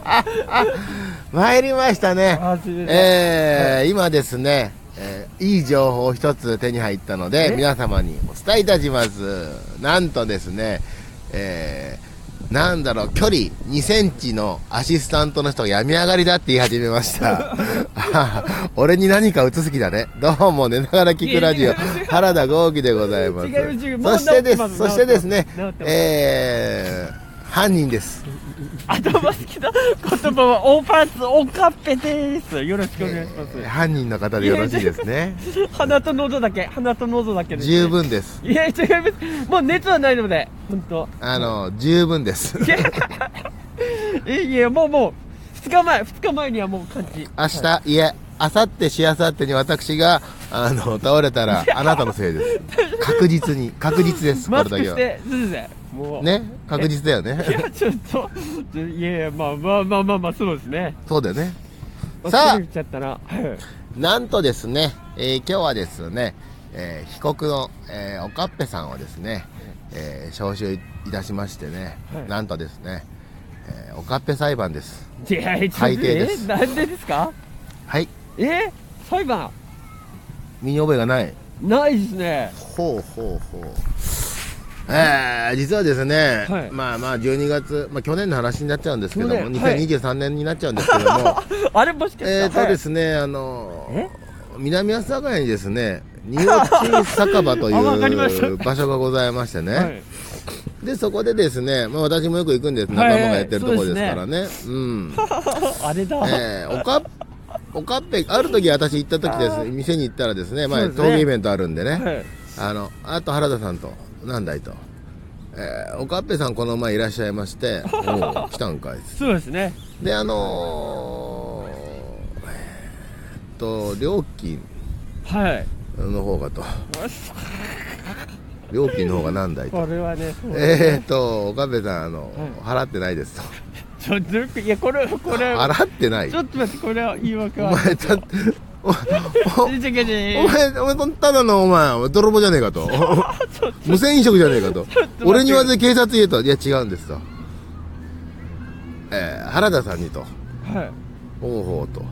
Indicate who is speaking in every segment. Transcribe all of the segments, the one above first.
Speaker 1: 参りましたね。えー今ですね、えーいい情報を一つ手に入ったので
Speaker 2: え？
Speaker 1: 皆様にお伝えいたします。なんとですねえーなんだろう距離2センチのアシスタントの人が病み上がりだって言い始めました。あ 俺に何か移す気だね。どうも寝ながら聞くラジオ。原田豪輝でございます。そしてで
Speaker 2: す
Speaker 1: す。そしてですねえー犯人です。
Speaker 2: 頭好きな言葉はオーパーツオカッペです。よろしくお願いします、
Speaker 1: 犯人の方でよろしいですね。
Speaker 2: 鼻と喉だけ鼻と喉だけで。す、
Speaker 1: 十分です。
Speaker 2: いや違います。もう熱はないので本当。
Speaker 1: あの十分です。
Speaker 2: いやえいやもうもう2日前2日前にはもう感じ。
Speaker 1: 明日、い、え明後日しあさってに私があの倒れたらあなたのせいです。確実に確実です。こ
Speaker 2: マスクしてすずでもう。
Speaker 1: ね確実だよね。
Speaker 2: いやちょっといやいやまあまあまあまあまあそうですね。
Speaker 1: そうだよね。さあ。
Speaker 2: な
Speaker 1: んとですね、えー今日はですね、えー被告の、えーおかっぺさんをですね、えー招集いたしましてね、
Speaker 2: はい。
Speaker 1: なんとですね、えーおかっぺ裁判です。
Speaker 2: いやちょっと
Speaker 1: 最低です。
Speaker 2: えなんでですか？
Speaker 1: はい。
Speaker 2: え裁判？
Speaker 1: 身に覚えがない。
Speaker 2: ないですね。
Speaker 1: ほうほうほうえー、実はですね、
Speaker 2: はい。
Speaker 1: まあまあ12月、まあ、去年の話になっちゃうんですけども、
Speaker 2: はい。
Speaker 1: 2023年になっちゃうんですけども、
Speaker 2: あれもしか
Speaker 1: えーとです
Speaker 2: ね
Speaker 1: ね、あの
Speaker 2: え？
Speaker 1: 南阿佐ヶ谷にですね、仁落酒場という場所がございましてね、
Speaker 2: はい。
Speaker 1: でそこでですね、まあ、私もよく行くんです、仲
Speaker 2: はい
Speaker 1: 間がやってるところですからね、うん、
Speaker 2: あれだ、
Speaker 1: えーおかっおかっぺ、ある時私行った時です、店に行ったらですね、まあ、
Speaker 2: ね。
Speaker 1: 陶芸イベントあるんでね、
Speaker 2: はい。
Speaker 1: あの、あと原田さんと、なんだいと。えーおかっぺさんこの前いらっしゃいまして、おう来たんかい。
Speaker 2: そうですね
Speaker 1: で、あのー、えーっと、料金
Speaker 2: はい
Speaker 1: の方がと。料金の方が何だいと。
Speaker 2: これはね
Speaker 1: え
Speaker 2: ね
Speaker 1: ーっと、おかっぺさん、あの、払ってないですと。
Speaker 2: ちょっといやこれこれ
Speaker 1: 払ってない？
Speaker 2: ちょっと待ってこれは言い訳は
Speaker 1: お前、
Speaker 2: ちょちょちょ
Speaker 1: お前、お前、ただのお前、泥棒じゃねえかと。無銭飲食じゃねえかと。俺に言わず警察言えと。いや、違うんですと。えー、原田さんにと。
Speaker 2: はい
Speaker 1: ほうほうと。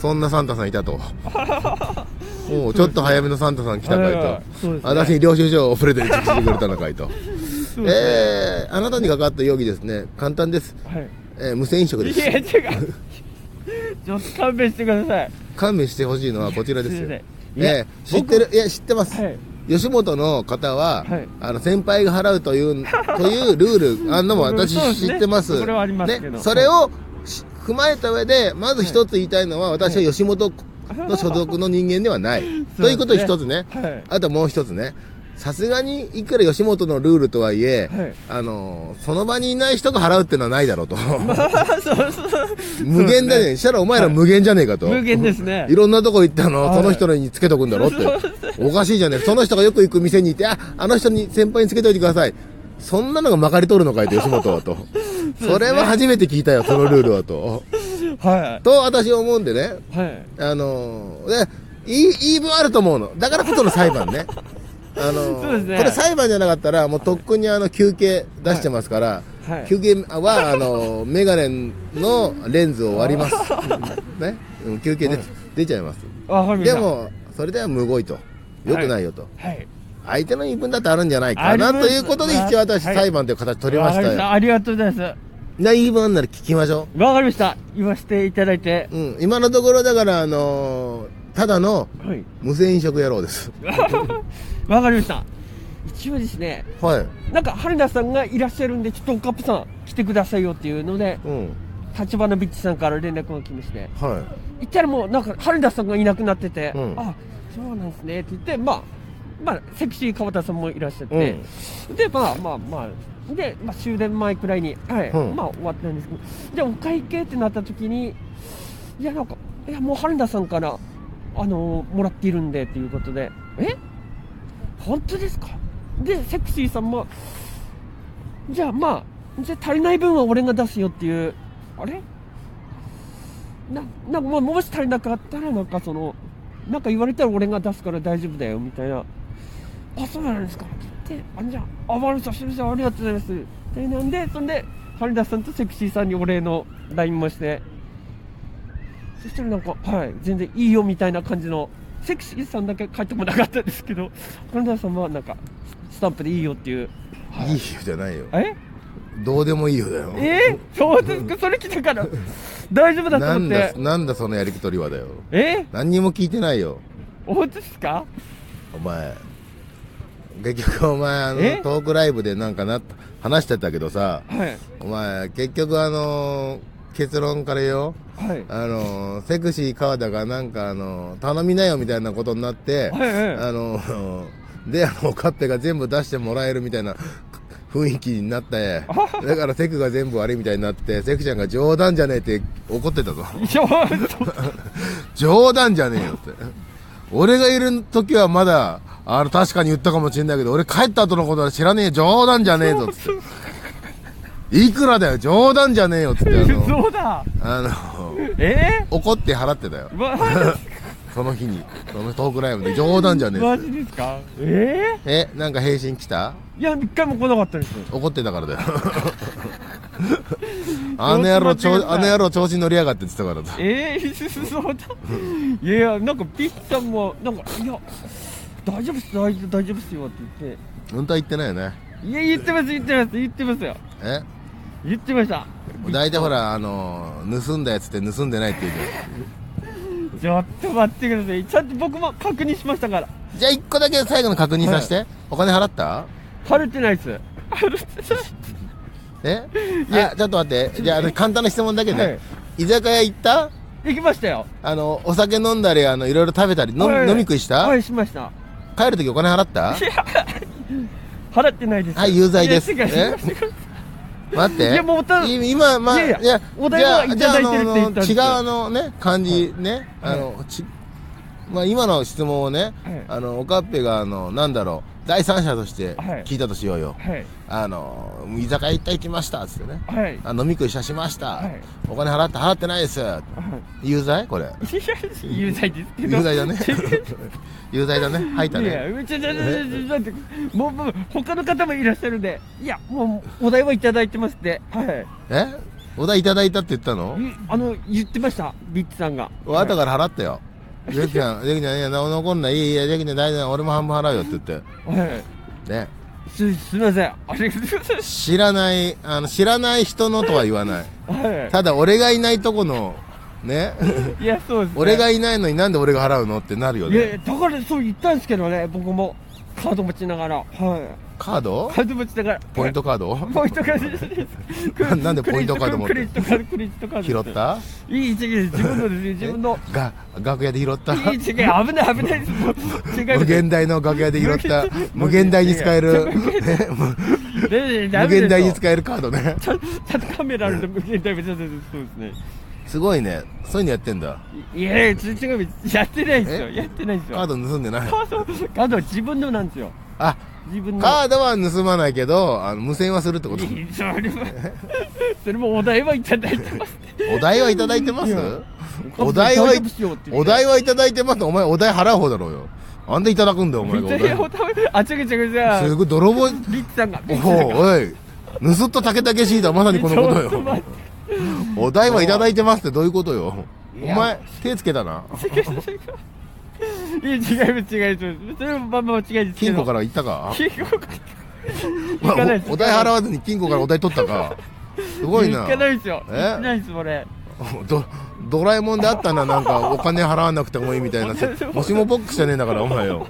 Speaker 1: そんなサンタさんいたと。おうちょっと早めのサンタさん来たかい
Speaker 2: はいはい
Speaker 1: と。
Speaker 2: そうですね
Speaker 1: 私に領収書をプレゼントしてくれたのかいと。
Speaker 2: ね
Speaker 1: えー、あなたにかかった容疑ですね。簡単です。
Speaker 2: はい
Speaker 1: えー無銭飲食です
Speaker 2: い。や違うちょっと勘弁してください
Speaker 1: 勘弁してほしいのはこちらですよ。えー知ってる、いや、知ってます。
Speaker 2: はい
Speaker 1: 吉本の方は、
Speaker 2: はい
Speaker 1: あの先輩が払うという というルールあんのも私知ってます。
Speaker 2: それはあります
Speaker 1: ね、それをし踏まえた上でまず一つ言いたいのは、私は吉本の所属の人間ではない。ということ一つね。
Speaker 2: はい
Speaker 1: あともう一つね。さすがにいくら吉本のルールとはいえ、
Speaker 2: はい
Speaker 1: あのその場にいない人が払うっていうのはないだろうと。
Speaker 2: そうそう
Speaker 1: 無限だね。したらお前ら無限じゃねえかと。
Speaker 2: 無限ですね
Speaker 1: いろんなとこ行ってあの、
Speaker 2: はい
Speaker 1: その人につけとくんだろって。おかしいじゃねえ。その人がよく行く店に行って、あ、あの人に先輩につけといてください。そんなのがまかり通るのかいと、吉本はと。それは初めて聞いたよ、そのルールはと。
Speaker 2: は
Speaker 1: と、私思うんでね。
Speaker 2: いはい
Speaker 1: あのー、で、言い、言い分あると思うの。だからこその裁判ね。あのー
Speaker 2: そうですね
Speaker 1: これ裁判じゃなかったら、もうとっくにあの、休憩出してますから、
Speaker 2: はい
Speaker 1: 休憩は、あのー、メガネのレンズを割ります。ね。うん休憩で、出ちゃいます。
Speaker 2: わかりました
Speaker 1: でも、それではむごいと。よくないよと。
Speaker 2: はい
Speaker 1: 相手の言い分だってあるんじゃないかな
Speaker 2: あります
Speaker 1: ということで、一応私、
Speaker 2: はい
Speaker 1: 裁判という形取りました
Speaker 2: わかり
Speaker 1: よ。
Speaker 2: ありがとうございます
Speaker 1: な言い分あんなら聞きましょ
Speaker 2: わかりました言わせていただいて
Speaker 1: う。うん。今のところ、だから、あのーただの
Speaker 2: はい
Speaker 1: 無銭飲食野郎です。
Speaker 2: わかりました。一応ですね
Speaker 1: はい。
Speaker 2: なんか春田さんがいらっしゃるんでちょっとおかっぷさん来てくださいよっていうので
Speaker 1: うん。
Speaker 2: 立花ビッチさんから連絡が来まして。
Speaker 1: は
Speaker 2: 行ったらもうなんか春田さんがいなくなってて、
Speaker 1: うん。
Speaker 2: あそうなんですねって言ってまあまあセクシー川田さんもいらっしゃって、でまあまあまあで、まあ、終電前くらいに、はい
Speaker 1: うん。
Speaker 2: まあ終わったんですけど。じゃあお会計ってなった時にいやなんかいやもう春田さんからあのもらっているんでっていうことで。え？本当ですか？でセクシーさんもじゃあまあじゃあ足りない分は俺が出すよっていうあれ？ななんかもし足りなかったらなんかそのなんか言われたら俺が出すから大丈夫だよみたいなあそうなんですかって言ってあじゃああわかりましたすみませんありがとうございます。ってなんでそんで羽田さんとセクシーさんにお礼の LINE もして。そしたらなんかはい全然いいよみたいな感じのセクシーさんだけ書いてもなかったんですけど羽田さんはなんかスタンプでいいよっていう。
Speaker 1: いいよじゃないよ。
Speaker 2: え？
Speaker 1: どうでもいいよだよ。
Speaker 2: え？ー、そうですか？それ来たから。大丈夫だと思って。
Speaker 1: だなんだそのやりとりはだよ。
Speaker 2: え？
Speaker 1: 何にも聞いてないよ。
Speaker 2: 本当ですか？
Speaker 1: お前結局お前あの
Speaker 2: え？
Speaker 1: トークライブでなんかな話してたけどさ
Speaker 2: はい。
Speaker 1: お前結局あの結論からよ
Speaker 2: はい。
Speaker 1: あのセクシー川田がなんかあの頼みなよみたいなことになって、
Speaker 2: はいはい。
Speaker 1: あの であのカッペが全部出してもらえるみたいな雰囲気になって だからセクが全部悪いみたいになってセクちゃんが冗談じゃねえって怒ってたぞ。冗談じゃねえよって。俺がいる時はまだあの確かに言ったかもしれないけど俺帰った後のことは知らねえよ冗談じゃねえぞっていくらだよ？冗談じゃねえよっつってあの。
Speaker 2: そうだ。
Speaker 1: あの
Speaker 2: え？
Speaker 1: 怒って払ってたよ。その日にそのトークライブで。冗談じゃねえ
Speaker 2: マジですか？え？
Speaker 1: えなんか返信来た？
Speaker 2: ー、いや一回も来なかったです。
Speaker 1: 怒ってたからだよ。あの野郎あの野郎調子乗りやがってって言ってたからだ。
Speaker 2: え？ー、そうだ。いやいやなんかピッチさんもなんかいや大丈夫っす大丈夫大丈夫っすよって言って。
Speaker 1: 本当は言ってないよね。
Speaker 2: いや言ってます言ってます言ってますよ。
Speaker 1: え？
Speaker 2: 言ってました。
Speaker 1: 大体ほらあの盗んだやつって盗んでないって言うじゃん。
Speaker 2: ちょっと待ってください。ちゃんと僕も確認しましたから。
Speaker 1: じゃあ一個だけ最後の確認させて、お金払った？
Speaker 2: 晴れてないっす。晴れて
Speaker 1: えあちょっと待って。じゃあ簡単な質問だけ
Speaker 2: ない、
Speaker 1: で、居酒屋行った？
Speaker 2: はい、行きましたよ。
Speaker 1: あのお酒飲んだりあのいろいろ食べたり飲,、
Speaker 2: はい。
Speaker 1: 飲み食いした、
Speaker 2: はいしました。
Speaker 1: 帰る時お金払った？
Speaker 2: 払ってないです。
Speaker 1: はい有罪です。え？待って。
Speaker 2: いやもうた
Speaker 1: い今まあ
Speaker 2: いやいやお題はいただいてるって言ったんです
Speaker 1: じゃああの違うあのね感じね、
Speaker 2: はい。
Speaker 1: あのちまあ今の質問をね、
Speaker 2: はい。
Speaker 1: あのおかっぺがあのなんだろう第三者として
Speaker 2: はい。
Speaker 1: 聞いたとしようよ、
Speaker 2: はい。
Speaker 1: あの居酒屋行った行きましたっつってね。
Speaker 2: はい。
Speaker 1: あ飲み食いしたしました、
Speaker 2: はい。
Speaker 1: お金払って払ってないです。
Speaker 2: はい。
Speaker 1: 有罪？これ。
Speaker 2: 有罪ですけど。
Speaker 1: 有罪だね。有罪だね。吐いた
Speaker 2: い
Speaker 1: ね
Speaker 2: やちょちょちょちょだって。もうもう他の方もいらっしゃるんで。いやもうお題はいただいてますって。はい。
Speaker 1: え？お題いただいたって言ったの？
Speaker 2: いあの言ってました。ビッチさんが。
Speaker 1: 後から払ったよジェキちゃん、ジェキちゃん、いや、残んない、いい、いや、ジェキちゃん、大丈夫、俺も半分払うよって言って。
Speaker 2: はい
Speaker 1: ね。
Speaker 2: すすみませんありがとうございます
Speaker 1: 知らない、あの、知らない人のとは言わない。
Speaker 2: は
Speaker 1: ただ、俺がいないとこの、ね。
Speaker 2: いいやそうです、ね、
Speaker 1: 俺がいないのになんで俺が払うのってなるよ
Speaker 2: いやいや
Speaker 1: ね。
Speaker 2: だからそう言ったんですけどね僕もカード持ちながらはい
Speaker 1: カード？
Speaker 2: カード持ちながら。
Speaker 1: ポイントカード？
Speaker 2: ポイントカード
Speaker 1: な なんでポイントカード持って
Speaker 2: クレジットカードクレジットカード
Speaker 1: 拾った？
Speaker 2: いい違う自分のですよ自分の。
Speaker 1: が、楽屋で拾った？
Speaker 2: いい違う。危ない危ない。
Speaker 1: 無限大の楽屋で拾った、無限大。に使える、ね無
Speaker 2: 無
Speaker 1: 限大。に使えるカードね。
Speaker 2: ちゃんちゃんとカメラあると無限大そうですね。
Speaker 1: すごいね。そういうのやってんだ。
Speaker 2: いやいやち違うやってないですよ。
Speaker 1: え？
Speaker 2: やってないですよ。
Speaker 1: カード盗んでない。
Speaker 2: カードカードは自分のなんですよ。
Speaker 1: あ、
Speaker 2: 自分の。
Speaker 1: カードは盗まないけど、あの無線はするってこと？
Speaker 2: それも それもお題はいただいてます
Speaker 1: お題はいただいてます？お題はお題はいただいてます？お前お題払う方だろうよ。あんでいただくんだよお前がお題。
Speaker 2: いやお題あ違う違う違う。
Speaker 1: すごい泥棒。
Speaker 2: リッチさんがリ
Speaker 1: おおおい。盗っ人竹々しいだまさにこのことよ。お題はいただいてますってどういうことよ。お前手つけたな
Speaker 2: いや違います違います。それもまあまあ間違いですけど。
Speaker 1: 金庫から行ったか？
Speaker 2: 金庫から。
Speaker 1: まあ
Speaker 2: 行かないです
Speaker 1: おお題払わずに金庫からお題取ったか？すごいな。
Speaker 2: 行かないですよ。
Speaker 1: え？
Speaker 2: 行ってないです俺。
Speaker 1: ドドラえもんであったななんかお金払わなくてもいいみたいな。もしもボックスじゃねえんだからお前よ。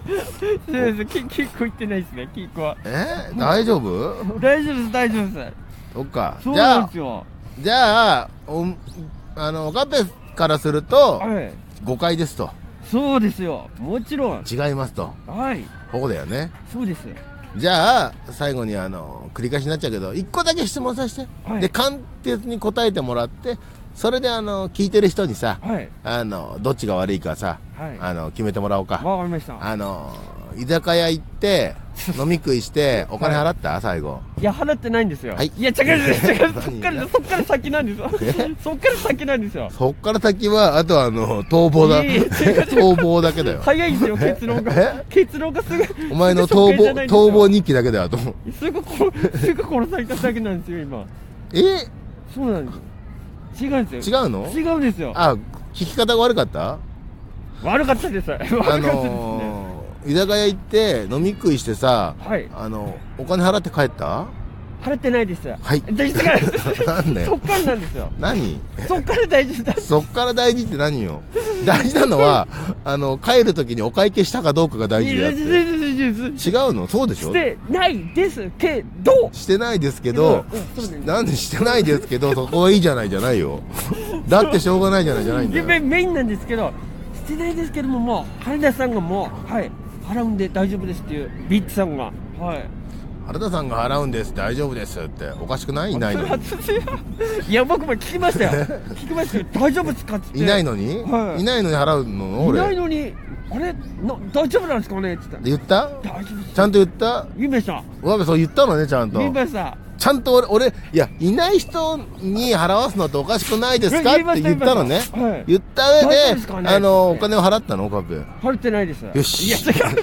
Speaker 2: そうです。金金庫行ってないですね金庫は。
Speaker 1: え？大丈夫？
Speaker 2: 大丈夫です大丈夫です。
Speaker 1: そっか。
Speaker 2: そう
Speaker 1: じゃあ
Speaker 2: なんですよ。
Speaker 1: じゃあおあのオカペからすると
Speaker 2: はい。
Speaker 1: 誤解ですと
Speaker 2: そうですよ。もちろん。
Speaker 1: 違いますと。
Speaker 2: はい。
Speaker 1: ここだよね。
Speaker 2: そうです。
Speaker 1: じゃあ最後にあの繰り返しになっちゃうけど一個だけ質問させて、
Speaker 2: はい。
Speaker 1: で簡潔に答えてもらってそれであの聞いてる人にさ
Speaker 2: はい。
Speaker 1: あのどっちが悪いかさ、
Speaker 2: はい。
Speaker 1: あの決めてもらおうか。
Speaker 2: わかりました。
Speaker 1: あの居酒屋行って 飲み食いしてお金払った、最後。
Speaker 2: いや払ってないんですよ。
Speaker 1: はい。
Speaker 2: いや違う違う違う。
Speaker 1: 何
Speaker 2: そっからそっから先なんですよ。そっから先なんですよ。
Speaker 1: そっから先はあとはあの逃亡だ。
Speaker 2: いい違う違う。
Speaker 1: 逃亡だけだよ。
Speaker 2: 早いんですよ結論が。
Speaker 1: え？
Speaker 2: 結論がすぐ
Speaker 1: お前の逃亡逃亡日記だけだよと
Speaker 2: すぐ殺すぐ殺されただけなんですよ今。
Speaker 1: いえ？
Speaker 2: そうなんですよ。違うんですよ。
Speaker 1: 違うの？
Speaker 2: 違うんですよ。
Speaker 1: あ、聞き方が悪かった？
Speaker 2: 悪かったです。悪かった
Speaker 1: あ
Speaker 2: ですね、
Speaker 1: のー、居酒屋行って飲み食いしてさ、
Speaker 2: はい。
Speaker 1: あの、お金払って帰った？
Speaker 2: 晴れてないです。
Speaker 1: はい。
Speaker 2: です。から
Speaker 1: なんだよ。
Speaker 2: そっ。からなんですよ。
Speaker 1: 何？
Speaker 2: そっから大事だ
Speaker 1: そっから大事って何よ？大事なのは、あの、帰るときにお会計したかどうかが大事であって。違うの？そうでしょ？
Speaker 2: してないですけど。
Speaker 1: してないですけど、
Speaker 2: うん
Speaker 1: なんでしてないですけど、そこはいいじゃないじゃないよ。だってしょうがないじゃないじゃないんだよ。
Speaker 2: メインなんですけどしてないですけどももう羽田さんがもうはい払うんで大丈夫ですっていうビッチさんが。はい。
Speaker 1: 原田さんが払うんです、大丈夫ですって。おかしくない？いないのに。
Speaker 2: いや僕も聞きましたよ。聞きましたよ。大丈夫ですかって言って。
Speaker 1: いないのに、
Speaker 2: はい。
Speaker 1: いないのに払うの？
Speaker 2: い
Speaker 1: 俺。
Speaker 2: ないのにあれ？な大丈夫なんですかね？って。言った？ら
Speaker 1: 言った
Speaker 2: 大丈夫
Speaker 1: ちゃんと言った？
Speaker 2: 言いました
Speaker 1: わべ、そう言ったのね、ちゃんと。
Speaker 2: 言い。ました
Speaker 1: ちゃんと俺、俺、いや、いない人に払わすのっておかしくないですかって
Speaker 2: 言
Speaker 1: ったのね。
Speaker 2: 言
Speaker 1: った上であの、お金を払ったのカップ。
Speaker 2: 晴れてないです。
Speaker 1: よし。
Speaker 2: いや違う。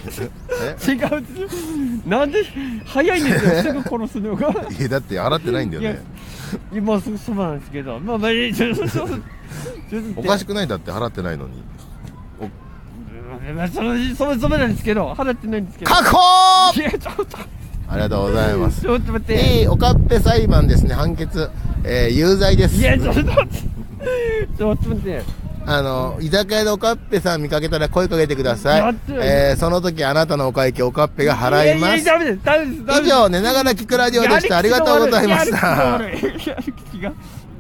Speaker 1: え？
Speaker 2: 違う。なんで早いんですよ。すぐ殺すのが。
Speaker 1: いや、だって払ってないんだよね。
Speaker 2: 今そうそうなんですけど。まあまあちょっとちょっと
Speaker 1: おかしくないんだって払ってないのに。
Speaker 2: そのそのそのなんですけど払ってないんですけど
Speaker 1: 確保
Speaker 2: いやちょっと
Speaker 1: ありがとうございます
Speaker 2: ち。ょっと待って
Speaker 1: えー、おかっぺ裁判ですね、判決。えー、有罪です。
Speaker 2: いやちょっと待ってちょっと待って
Speaker 1: あの、居酒屋でおかっぺさん見かけたら声かけてくださいえー、その時あなたのお会計おかっぺが払います。
Speaker 2: ややダメですダメですダメです
Speaker 1: 以上、寝ながら聞くラジオでした。ありがとうございました。